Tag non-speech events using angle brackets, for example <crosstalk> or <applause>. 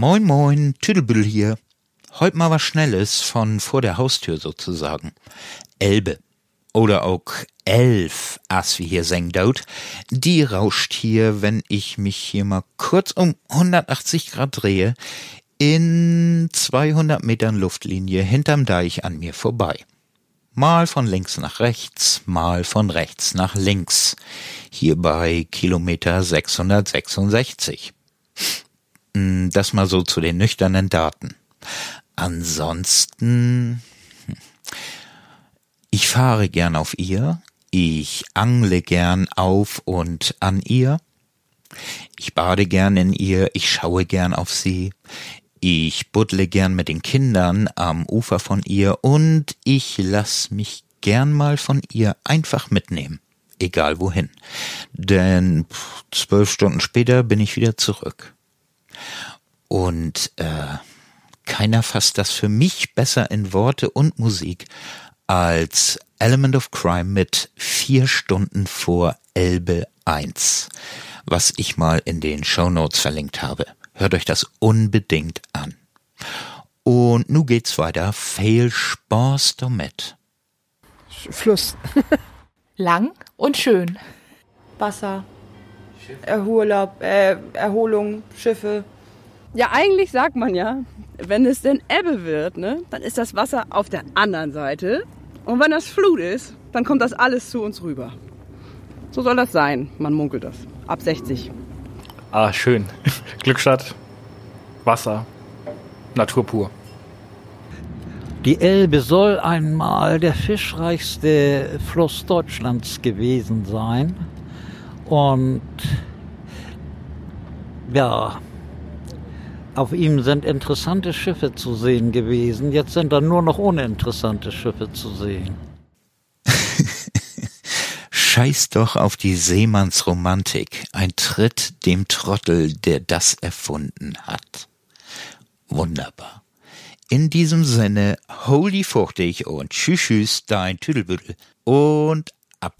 Moin moin, Tüdelbüdel hier. Heute mal was Schnelles von vor der Haustür sozusagen. Elbe. Oder auch Elf, as wie hier seng dort. Die rauscht hier, wenn ich mich hier mal kurz um 180 Grad drehe, in 200 Metern Luftlinie hinterm Deich an mir vorbei. Mal von links nach rechts, mal von rechts nach links. Hier bei Kilometer 666. Hm, das mal so zu den nüchternen Daten. Ansonsten, hm, ich fahre gern auf ihr, ich angle gern auf und an ihr, ich bade gern in ihr, ich schaue gern auf sie, ich buddle gern mit den Kindern am Ufer von ihr und ich lass mich gern mal von ihr einfach mitnehmen, egal wohin. Denn zwölf Stunden später bin ich wieder zurück. Und äh, keiner fasst das für mich besser in Worte und Musik als Element of Crime mit vier Stunden vor Elbe 1, was ich mal in den Show Notes verlinkt habe. Hört euch das unbedingt an. Und nun geht's weiter. Viel Spaß damit. Fluss. <laughs> Lang und schön. Wasser. Erholab, äh, Erholung, Schiffe. Ja, eigentlich sagt man ja, wenn es denn Ebbe wird, ne, dann ist das Wasser auf der anderen Seite. Und wenn das Flut ist, dann kommt das alles zu uns rüber. So soll das sein, man munkelt das. Ab 60. Ah, schön. <laughs> Glückstadt, Wasser, Natur pur. Die Elbe soll einmal der fischreichste Fluss Deutschlands gewesen sein. Und ja, auf ihm sind interessante Schiffe zu sehen gewesen. Jetzt sind da nur noch uninteressante Schiffe zu sehen. <laughs> Scheiß doch auf die Seemannsromantik. Ein Tritt dem Trottel, der das erfunden hat. Wunderbar. In diesem Sinne, holy fuchtig und tschüss, tschüss, dein Tüdelbüttel und ab.